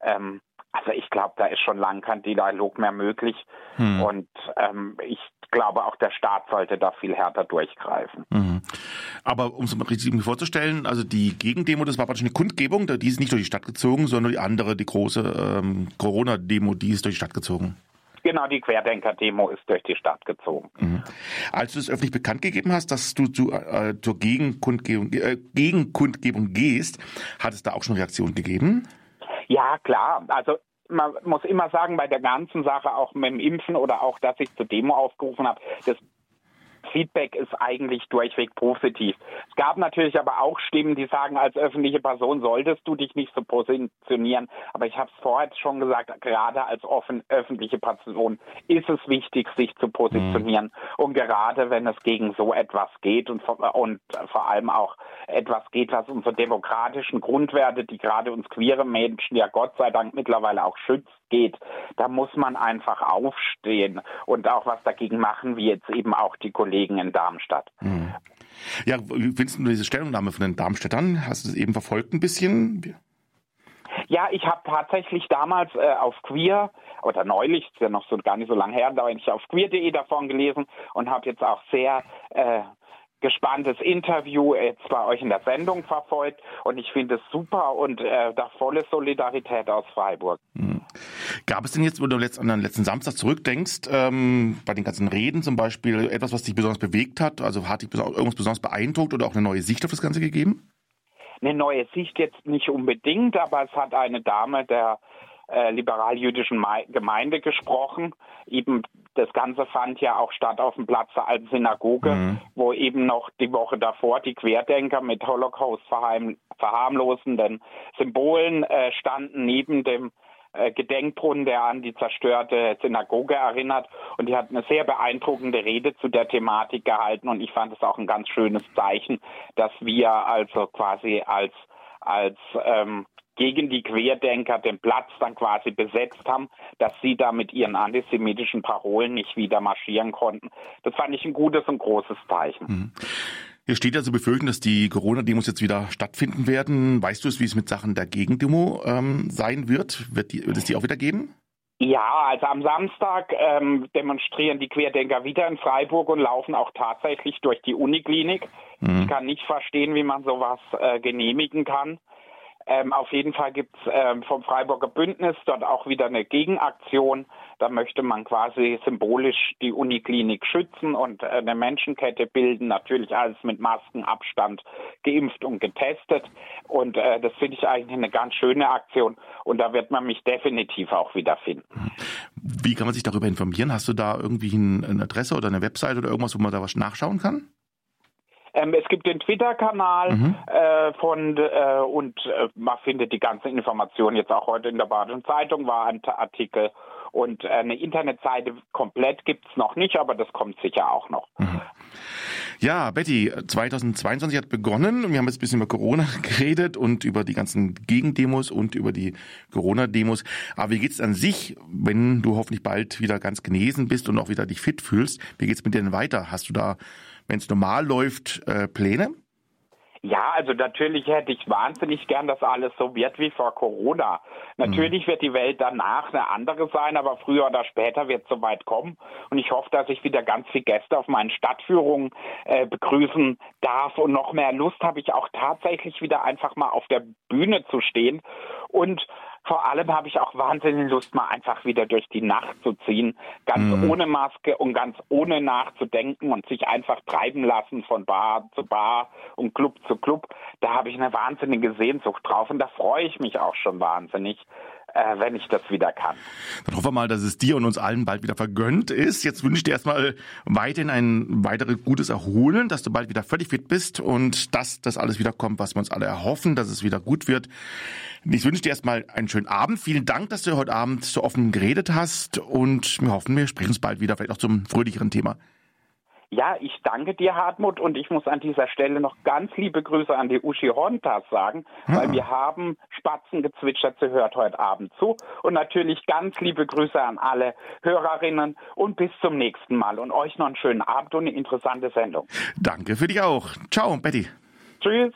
Ähm, also ich glaube, da ist schon lange kein Dialog mehr möglich. Mhm. Und ähm, ich glaube, auch der Staat sollte da viel härter durchgreifen. Mhm. Aber um es mal richtig vorzustellen, also die Gegendemo, das war praktisch eine Kundgebung, die ist nicht durch die Stadt gezogen, sondern die andere, die große ähm, Corona-Demo, die ist durch die Stadt gezogen. Genau, die Querdenker-Demo ist durch die Stadt gezogen. Mhm. Als du es öffentlich bekannt gegeben hast, dass du zu, äh, zur Gegenkundgebung, äh, Gegenkundgebung gehst, hat es da auch schon Reaktionen gegeben? Ja, klar. Also man muss immer sagen, bei der ganzen Sache, auch mit dem Impfen oder auch, dass ich zur Demo aufgerufen habe, das Feedback ist eigentlich durchweg positiv. Es gab natürlich aber auch Stimmen, die sagen, als öffentliche Person solltest du dich nicht so positionieren. Aber ich habe es vorher schon gesagt, gerade als offen, öffentliche Person ist es wichtig, sich zu positionieren. Mhm. Und gerade wenn es gegen so etwas geht und, und vor allem auch etwas geht, was unsere demokratischen Grundwerte, die gerade uns queere Menschen ja Gott sei Dank mittlerweile auch schützt, geht, da muss man einfach aufstehen und auch was dagegen machen, wie jetzt eben auch die Kollegen in Darmstadt. Mhm. Ja, findest du diese Stellungnahme von den Darmstädtern? Hast du es eben verfolgt ein bisschen? Ja, ich habe tatsächlich damals äh, auf Queer, oder neulich, ist ja noch so gar nicht so lange her, da habe ich auf queer.de davon gelesen und habe jetzt auch sehr äh, gespanntes Interview jetzt bei euch in der Sendung verfolgt und ich finde es super und äh, da volle Solidarität aus Freiburg. Mhm. Gab es denn jetzt, wenn du an den letzten Samstag zurückdenkst, ähm, bei den ganzen Reden zum Beispiel, etwas, was dich besonders bewegt hat? Also hat dich irgendwas besonders beeindruckt oder auch eine neue Sicht auf das Ganze gegeben? Eine neue Sicht jetzt nicht unbedingt, aber es hat eine Dame der äh, liberal-jüdischen Gemeinde gesprochen. Eben das Ganze fand ja auch statt auf dem Platz der alten Synagoge, mhm. wo eben noch die Woche davor die Querdenker mit Holocaust verharmlosenden Symbolen äh, standen neben dem äh, Gedenkbrunnen, der an die zerstörte Synagoge erinnert. Und die hat eine sehr beeindruckende Rede zu der Thematik gehalten. Und ich fand es auch ein ganz schönes Zeichen, dass wir also quasi als als ähm, gegen die Querdenker den Platz dann quasi besetzt haben, dass sie da mit ihren antisemitischen Parolen nicht wieder marschieren konnten. Das fand ich ein gutes und großes Zeichen. Mhm. Hier steht ja zu befürchten, dass die Corona-Demos jetzt wieder stattfinden werden. Weißt du es, wie es mit Sachen der Gegendemo ähm, sein wird? Wird, die, wird es die auch wieder geben? Ja, also am Samstag ähm, demonstrieren die Querdenker wieder in Freiburg und laufen auch tatsächlich durch die Uniklinik. Mhm. Ich kann nicht verstehen, wie man sowas äh, genehmigen kann. Ähm, auf jeden Fall gibt es ähm, vom Freiburger Bündnis dort auch wieder eine Gegenaktion. Da möchte man quasi symbolisch die Uniklinik schützen und äh, eine Menschenkette bilden. Natürlich alles mit Maskenabstand geimpft und getestet. Und äh, das finde ich eigentlich eine ganz schöne Aktion. Und da wird man mich definitiv auch wiederfinden. Wie kann man sich darüber informieren? Hast du da irgendwie eine Adresse oder eine Website oder irgendwas, wo man da was nachschauen kann? Ähm, es gibt den Twitter-Kanal mhm. äh, von äh, und äh, man findet die ganzen Informationen jetzt auch heute in der Badischen Zeitung war ein Artikel und äh, eine Internetseite komplett gibt es noch nicht, aber das kommt sicher auch noch. Mhm. Ja, Betty, 2022 hat begonnen. Wir haben jetzt ein bisschen über Corona geredet und über die ganzen Gegendemos und über die Corona-Demos. Aber wie geht's an sich, wenn du hoffentlich bald wieder ganz genesen bist und auch wieder dich fit fühlst? Wie geht's mit dir denn weiter? Hast du da wenn es normal läuft, äh, Pläne? Ja, also natürlich hätte ich wahnsinnig gern, dass alles so wird wie vor Corona. Natürlich mhm. wird die Welt danach eine andere sein, aber früher oder später wird es soweit kommen. Und ich hoffe, dass ich wieder ganz viele Gäste auf meinen Stadtführungen äh, begrüßen darf. Und noch mehr Lust habe ich auch tatsächlich wieder einfach mal auf der Bühne zu stehen und vor allem habe ich auch wahnsinnig Lust, mal einfach wieder durch die Nacht zu ziehen, ganz mhm. ohne Maske und ganz ohne nachzudenken und sich einfach treiben lassen von Bar zu Bar und Club zu Club. Da habe ich eine wahnsinnige Sehnsucht drauf und da freue ich mich auch schon wahnsinnig. Äh, wenn ich das wieder kann. Dann hoffen wir mal, dass es dir und uns allen bald wieder vergönnt ist. Jetzt wünsche ich dir erstmal weiterhin ein weiteres gutes Erholen, dass du bald wieder völlig fit bist und dass das alles wieder kommt, was wir uns alle erhoffen, dass es wieder gut wird. Ich wünsche dir erstmal einen schönen Abend. Vielen Dank, dass du heute Abend so offen geredet hast und wir hoffen, wir sprechen uns bald wieder, vielleicht auch zum fröhlicheren Thema. Ja, ich danke dir, Hartmut, und ich muss an dieser Stelle noch ganz liebe Grüße an die Uschi Hontas sagen, ah. weil wir haben Spatzengezwitscher zu hört heute Abend zu. Und natürlich ganz liebe Grüße an alle Hörerinnen und bis zum nächsten Mal. Und euch noch einen schönen Abend und eine interessante Sendung. Danke für dich auch. Ciao, Betty. Tschüss.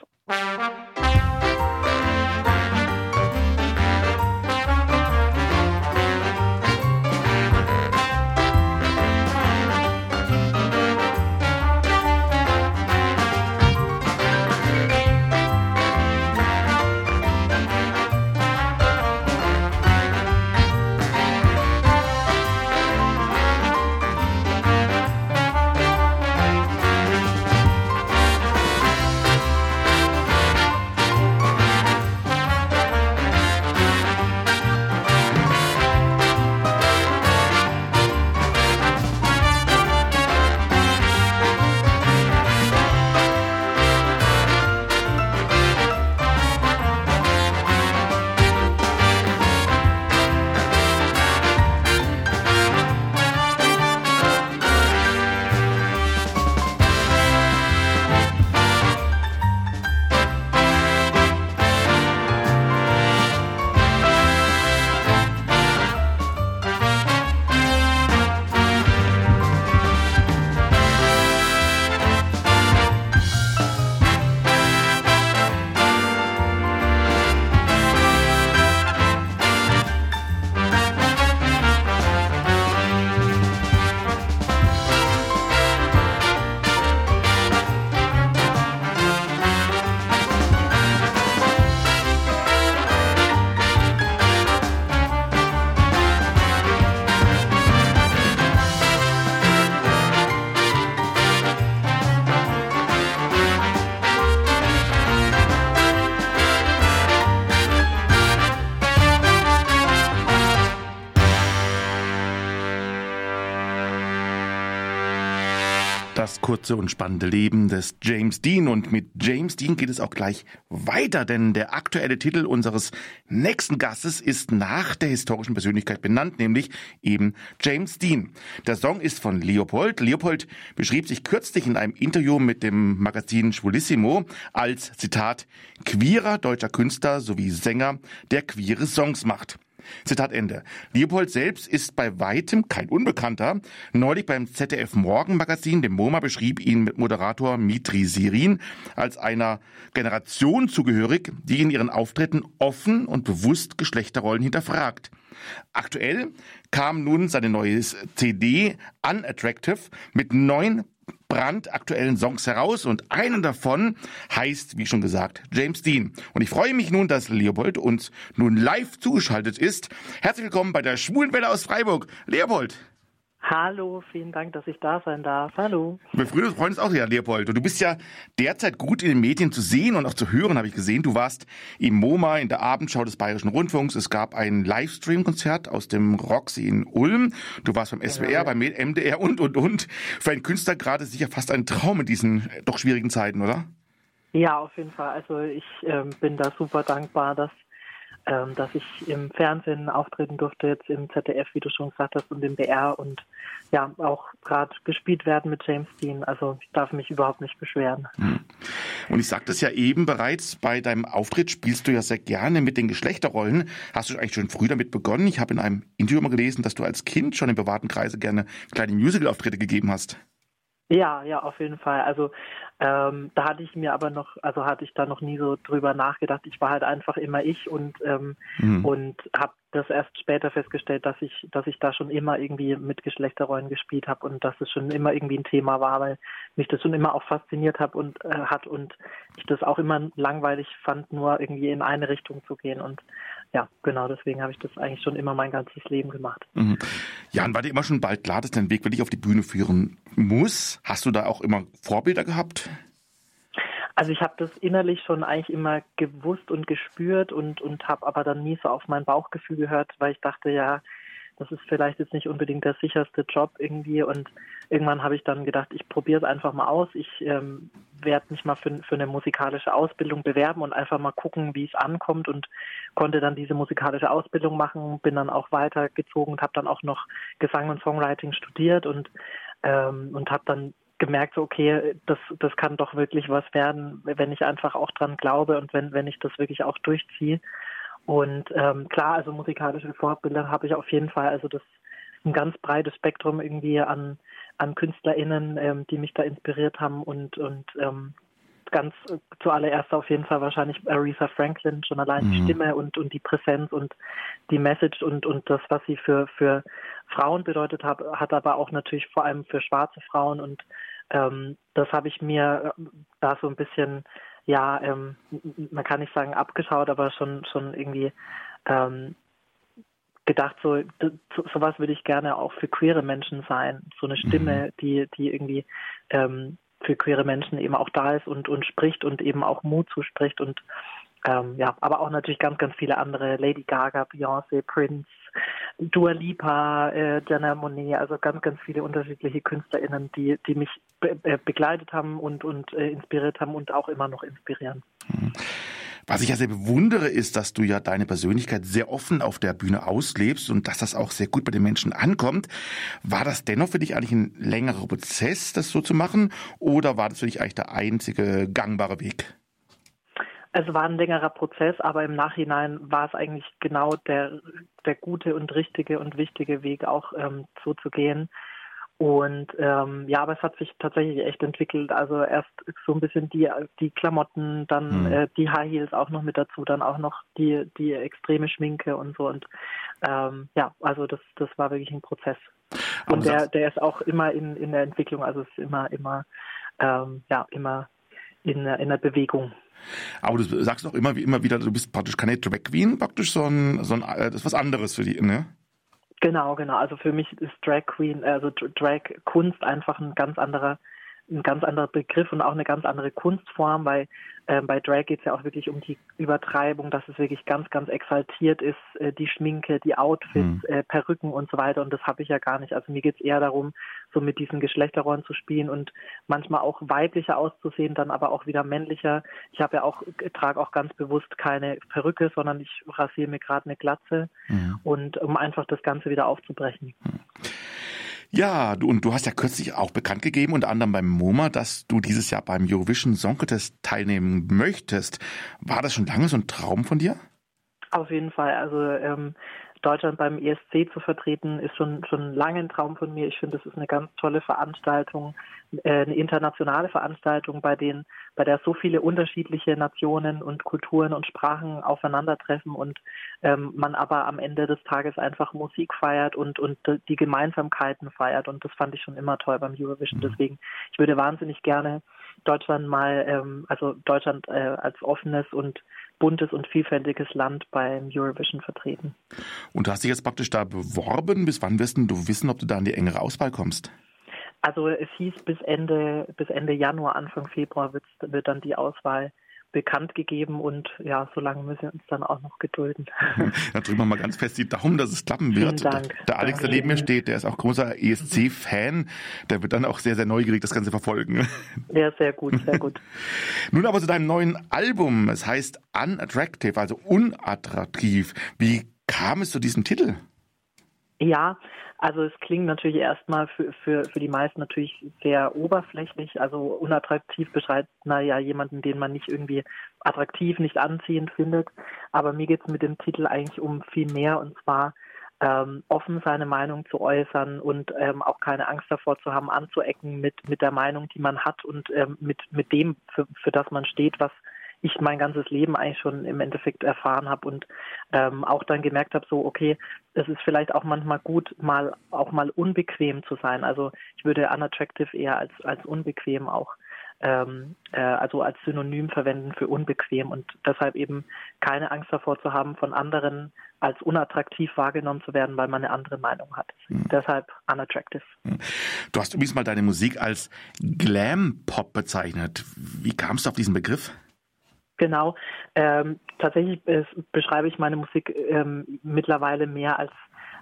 Kurze und spannende Leben des James Dean. Und mit James Dean geht es auch gleich weiter, denn der aktuelle Titel unseres nächsten Gastes ist nach der historischen Persönlichkeit benannt, nämlich eben James Dean. Der Song ist von Leopold. Leopold beschrieb sich kürzlich in einem Interview mit dem Magazin Schwulissimo als, Zitat, queerer deutscher Künstler sowie Sänger, der queere Songs macht. Zitat Ende. Leopold selbst ist bei weitem kein Unbekannter. Neulich beim ZDF Morgenmagazin, dem MoMA, beschrieb ihn mit Moderator Mitri Sirin als einer Generation zugehörig, die in ihren Auftritten offen und bewusst Geschlechterrollen hinterfragt. Aktuell kam nun seine neue CD Unattractive mit neun brandaktuellen Songs heraus und einen davon heißt, wie schon gesagt, James Dean. Und ich freue mich nun, dass Leopold uns nun live zugeschaltet ist. Herzlich willkommen bei der Schwulenwelle aus Freiburg. Leopold. Hallo, vielen Dank, dass ich da sein darf. Hallo. Wir freuen uns auch sehr, Leopold. Und du bist ja derzeit gut in den Medien zu sehen und auch zu hören, habe ich gesehen. Du warst im MoMA in der Abendschau des Bayerischen Rundfunks. Es gab ein Livestream-Konzert aus dem Roxy in Ulm. Du warst beim SWR, ja. beim MDR und, und, und. Für einen Künstler gerade sicher fast ein Traum in diesen doch schwierigen Zeiten, oder? Ja, auf jeden Fall. Also ich äh, bin da super dankbar, dass ähm, dass ich im Fernsehen auftreten durfte, jetzt im ZDF, wie du schon gesagt hast, und im BR und ja, auch gerade gespielt werden mit James Dean. Also ich darf mich überhaupt nicht beschweren. Hm. Und ich sagte es ja eben bereits, bei deinem Auftritt spielst du ja sehr gerne mit den Geschlechterrollen. Hast du eigentlich schon früh damit begonnen? Ich habe in einem Interview mal gelesen, dass du als Kind schon in privaten Kreise gerne kleine Musical-Auftritte gegeben hast. Ja, ja, auf jeden Fall. Also ähm, da hatte ich mir aber noch, also hatte ich da noch nie so drüber nachgedacht. Ich war halt einfach immer ich und ähm, mhm. und habe das erst später festgestellt, dass ich, dass ich da schon immer irgendwie mit Geschlechterrollen gespielt habe und dass es schon immer irgendwie ein Thema war, weil mich das schon immer auch fasziniert hat und äh, hat und ich das auch immer langweilig fand, nur irgendwie in eine Richtung zu gehen und ja, genau deswegen habe ich das eigentlich schon immer mein ganzes Leben gemacht. Mhm. Jan, war dir immer schon bald klar, dass dein Weg wirklich auf die Bühne führen muss? Hast du da auch immer Vorbilder gehabt? Also ich habe das innerlich schon eigentlich immer gewusst und gespürt und, und habe aber dann nie so auf mein Bauchgefühl gehört, weil ich dachte, ja, das ist vielleicht jetzt nicht unbedingt der sicherste Job irgendwie. Und irgendwann habe ich dann gedacht, ich probiere es einfach mal aus. Ich ähm, werde mich mal für, für eine musikalische Ausbildung bewerben und einfach mal gucken, wie es ankommt und konnte dann diese musikalische Ausbildung machen, bin dann auch weitergezogen und habe dann auch noch Gesang und Songwriting studiert und ähm, und habe dann gemerkt, so, okay, das, das kann doch wirklich was werden, wenn ich einfach auch dran glaube und wenn, wenn ich das wirklich auch durchziehe. Und ähm, klar, also musikalische Fortbildung habe ich auf jeden Fall. Also das ist ein ganz breites Spektrum irgendwie an, an KünstlerInnen, ähm, die mich da inspiriert haben und, und ähm, ganz äh, zuallererst auf jeden Fall wahrscheinlich Aretha Franklin, schon allein mhm. die Stimme und, und die Präsenz und die Message und, und das, was sie für, für Frauen bedeutet hat, hat aber auch natürlich vor allem für schwarze Frauen und ähm, das habe ich mir äh, da so ein bisschen, ja, ähm, man kann nicht sagen abgeschaut, aber schon, schon irgendwie ähm, gedacht, so sowas würde ich gerne auch für queere Menschen sein. So eine Stimme, mhm. die, die irgendwie ähm, für queere Menschen eben auch da ist und, und spricht und eben auch Mut zuspricht und ähm, ja, aber auch natürlich ganz, ganz viele andere, Lady Gaga, Beyoncé, Prince, Dua Lipa, äh, Jenna Monet, also ganz, ganz viele unterschiedliche KünstlerInnen, die, die mich be äh, begleitet haben und, und äh, inspiriert haben und auch immer noch inspirieren. Was ich ja sehr bewundere, ist, dass du ja deine Persönlichkeit sehr offen auf der Bühne auslebst und dass das auch sehr gut bei den Menschen ankommt. War das dennoch für dich eigentlich ein längerer Prozess, das so zu machen? Oder war das für dich eigentlich der einzige gangbare Weg? Es war ein längerer Prozess, aber im Nachhinein war es eigentlich genau der, der gute und richtige und wichtige Weg, auch ähm, so zu gehen. Und ähm, ja, aber es hat sich tatsächlich echt entwickelt. Also erst so ein bisschen die, die Klamotten, dann mhm. äh, die High Heels auch noch mit dazu, dann auch noch die, die extreme Schminke und so. Und ähm, ja, also das, das war wirklich ein Prozess. Und der, der ist auch immer in, in der Entwicklung, also es ist immer, immer, ähm, ja, immer in, in der Bewegung. Aber du sagst auch immer wie immer wieder, du bist praktisch keine Drag Queen, praktisch so ein, so ein äh, das ist was anderes für die, ne? Genau, genau. Also für mich ist Drag Queen, also Drag Kunst einfach ein ganz anderer ein ganz anderer Begriff und auch eine ganz andere Kunstform, weil äh, bei Drag geht es ja auch wirklich um die Übertreibung, dass es wirklich ganz, ganz exaltiert ist, äh, die Schminke, die Outfits, mhm. äh, Perücken und so weiter. Und das habe ich ja gar nicht. Also mir geht es eher darum, so mit diesen Geschlechterrollen zu spielen und manchmal auch weiblicher auszusehen, dann aber auch wieder männlicher. Ich habe ja auch, trage auch ganz bewusst keine Perücke, sondern ich rasiere mir gerade eine Glatze mhm. und um einfach das Ganze wieder aufzubrechen. Mhm. Ja, du, und du hast ja kürzlich auch bekannt gegeben, unter anderem beim MoMA, dass du dieses Jahr beim Eurovision Song Contest teilnehmen möchtest. War das schon lange so ein Traum von dir? Auf jeden Fall. Also ähm, Deutschland beim ESC zu vertreten, ist schon, schon lange ein Traum von mir. Ich finde, das ist eine ganz tolle Veranstaltung, äh, eine internationale Veranstaltung, bei denen, bei der so viele unterschiedliche Nationen und Kulturen und Sprachen aufeinandertreffen und ähm, man aber am Ende des Tages einfach Musik feiert und, und die Gemeinsamkeiten feiert. Und das fand ich schon immer toll beim Eurovision. Mhm. Deswegen, ich würde wahnsinnig gerne Deutschland mal, ähm, also Deutschland äh, als offenes und buntes und vielfältiges Land beim Eurovision vertreten. Und du hast dich jetzt praktisch da beworben. Bis wann wirst du wissen, ob du da in die engere Auswahl kommst? Also es hieß bis Ende, bis Ende Januar, Anfang Februar wird, wird dann die Auswahl bekannt gegeben und ja, so lange müssen wir uns dann auch noch gedulden. Dann drücken wir mal ganz fest die Daumen, dass es klappen wird. Vielen Dank. Der Alex, der neben mir steht, der ist auch großer ESC-Fan, der wird dann auch sehr, sehr neugierig das Ganze verfolgen. Ja, sehr gut, sehr gut. Nun aber zu deinem neuen Album. Es heißt Unattractive, also unattraktiv. Wie kam es zu diesem Titel? Ja, also es klingt natürlich erstmal für, für, für die meisten natürlich sehr oberflächlich. Also unattraktiv beschreibt man ja jemanden, den man nicht irgendwie attraktiv, nicht anziehend findet. Aber mir geht es mit dem Titel eigentlich um viel mehr und zwar ähm, offen seine Meinung zu äußern und ähm, auch keine Angst davor zu haben, anzuecken mit, mit der Meinung, die man hat und ähm, mit, mit dem, für, für das man steht, was ich mein ganzes Leben eigentlich schon im Endeffekt erfahren habe und ähm, auch dann gemerkt habe, so okay, es ist vielleicht auch manchmal gut, mal auch mal unbequem zu sein. Also ich würde unattractive eher als als unbequem auch ähm, äh, also als Synonym verwenden für unbequem und deshalb eben keine Angst davor zu haben, von anderen als unattraktiv wahrgenommen zu werden, weil man eine andere Meinung hat. Mhm. Deshalb unattractive. Hm. Du hast übrigens mal deine Musik als Glam-Pop bezeichnet. Wie kamst du auf diesen Begriff? Genau. Ähm, tatsächlich äh, beschreibe ich meine Musik ähm, mittlerweile mehr als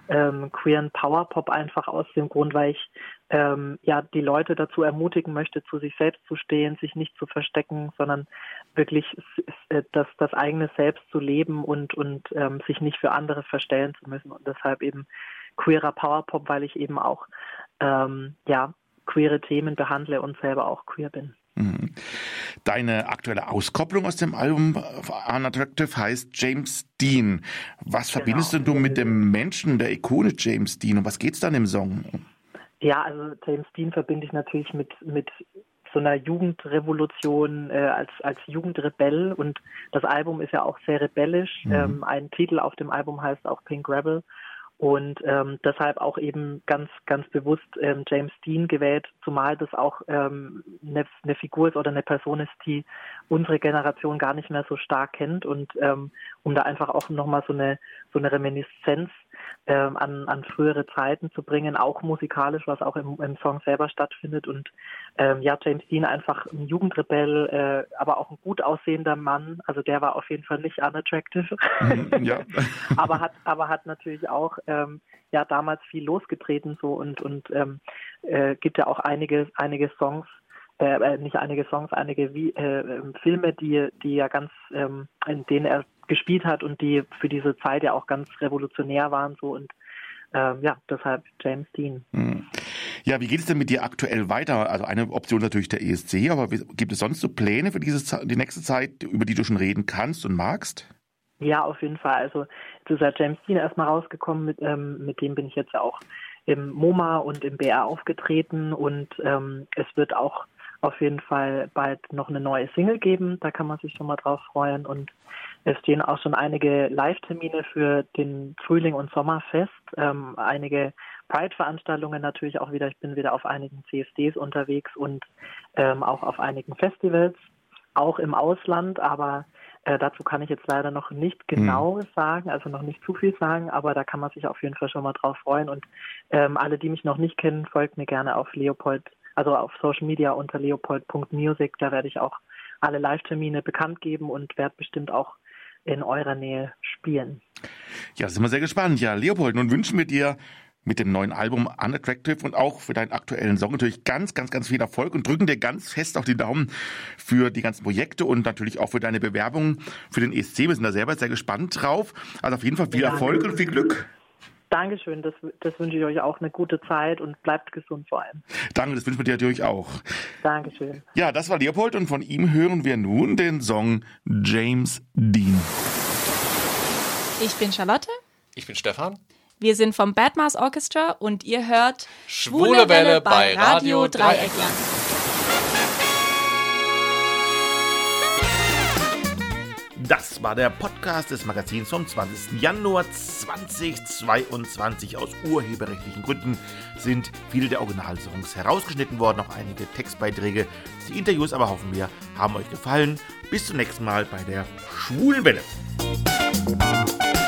ähm, queeren Powerpop einfach aus dem Grund, weil ich ähm, ja die Leute dazu ermutigen möchte, zu sich selbst zu stehen, sich nicht zu verstecken, sondern wirklich äh, das, das eigene Selbst zu leben und, und ähm, sich nicht für andere verstellen zu müssen. Und deshalb eben queerer Powerpop, weil ich eben auch ähm, ja queere Themen behandle und selber auch queer bin. Mhm. Deine aktuelle Auskopplung aus dem Album Unattractive heißt James Dean. Was genau. verbindest du mit dem Menschen, der Ikone James Dean und was geht's dann im Song? Ja, also James Dean verbinde ich natürlich mit, mit so einer Jugendrevolution äh, als, als Jugendrebell und das Album ist ja auch sehr rebellisch. Mhm. Ähm, ein Titel auf dem Album heißt auch Pink Rebel und ähm, deshalb auch eben ganz ganz bewusst ähm, James Dean gewählt, zumal das auch ähm, eine, eine Figur ist oder eine Person ist, die unsere Generation gar nicht mehr so stark kennt. Und ähm, um da einfach auch nochmal so eine so eine Reminiszenz ähm, an, an frühere Zeiten zu bringen, auch musikalisch, was auch im, im Song selber stattfindet. Und ähm, ja, James Dean einfach ein Jugendrebell, äh, aber auch ein gut aussehender Mann. Also der war auf jeden Fall nicht unattractive. Mhm, ja. aber hat, aber hat natürlich auch ähm, ja damals viel losgetreten so und und ähm, äh, gibt ja auch einige einige Songs, äh, äh nicht einige Songs, einige wie, äh, ähm, Filme, die, die ja ganz, ähm, in denen er gespielt hat und die für diese Zeit ja auch ganz revolutionär waren so und ähm, ja, deshalb James Dean. Hm. Ja, wie geht es denn mit dir aktuell weiter? Also eine Option natürlich der ESC, aber gibt es sonst so Pläne für diese die nächste Zeit, über die du schon reden kannst und magst? Ja, auf jeden Fall. Also jetzt ist ja James Dean erstmal rausgekommen, mit, ähm, mit dem bin ich jetzt ja auch im MoMA und im BR aufgetreten und ähm, es wird auch auf jeden Fall bald noch eine neue Single geben. Da kann man sich schon mal drauf freuen. Und es stehen auch schon einige Live-Termine für den Frühling- und Sommerfest. Ähm, einige Pride-Veranstaltungen natürlich auch wieder. Ich bin wieder auf einigen CSDs unterwegs und ähm, auch auf einigen Festivals, auch im Ausland. Aber äh, dazu kann ich jetzt leider noch nicht hm. genau mhm. sagen, also noch nicht zu viel sagen, aber da kann man sich auf jeden Fall schon mal drauf freuen. Und ähm, alle, die mich noch nicht kennen, folgt mir gerne auf Leopold also auf Social Media unter leopold.music. Da werde ich auch alle Live-Termine bekannt geben und werde bestimmt auch in eurer Nähe spielen. Ja, sind wir sehr gespannt. Ja, Leopold, nun wünschen wir dir mit dem neuen Album Unattractive und auch für deinen aktuellen Song natürlich ganz, ganz, ganz viel Erfolg und drücken dir ganz fest auf die Daumen für die ganzen Projekte und natürlich auch für deine Bewerbung für den ESC. Wir sind da selber sehr gespannt drauf. Also auf jeden Fall viel Erfolg und viel Glück. Dankeschön, das, das wünsche ich euch auch eine gute Zeit und bleibt gesund vor allem. Danke, das wünschen wir dir natürlich auch. Dankeschön. Ja, das war Leopold und von ihm hören wir nun den Song James Dean. Ich bin Charlotte. Ich bin Stefan. Wir sind vom Badmars Orchestra und ihr hört Schwule, Schwule Welle bei Radio Dreieckland. Das war der Podcast des Magazins vom 20. Januar 2022. Aus urheberrechtlichen Gründen sind viele der Originalsongs herausgeschnitten worden, auch einige Textbeiträge. Die Interviews aber hoffen wir, haben euch gefallen. Bis zum nächsten Mal bei der Schwulenwelle. Welle.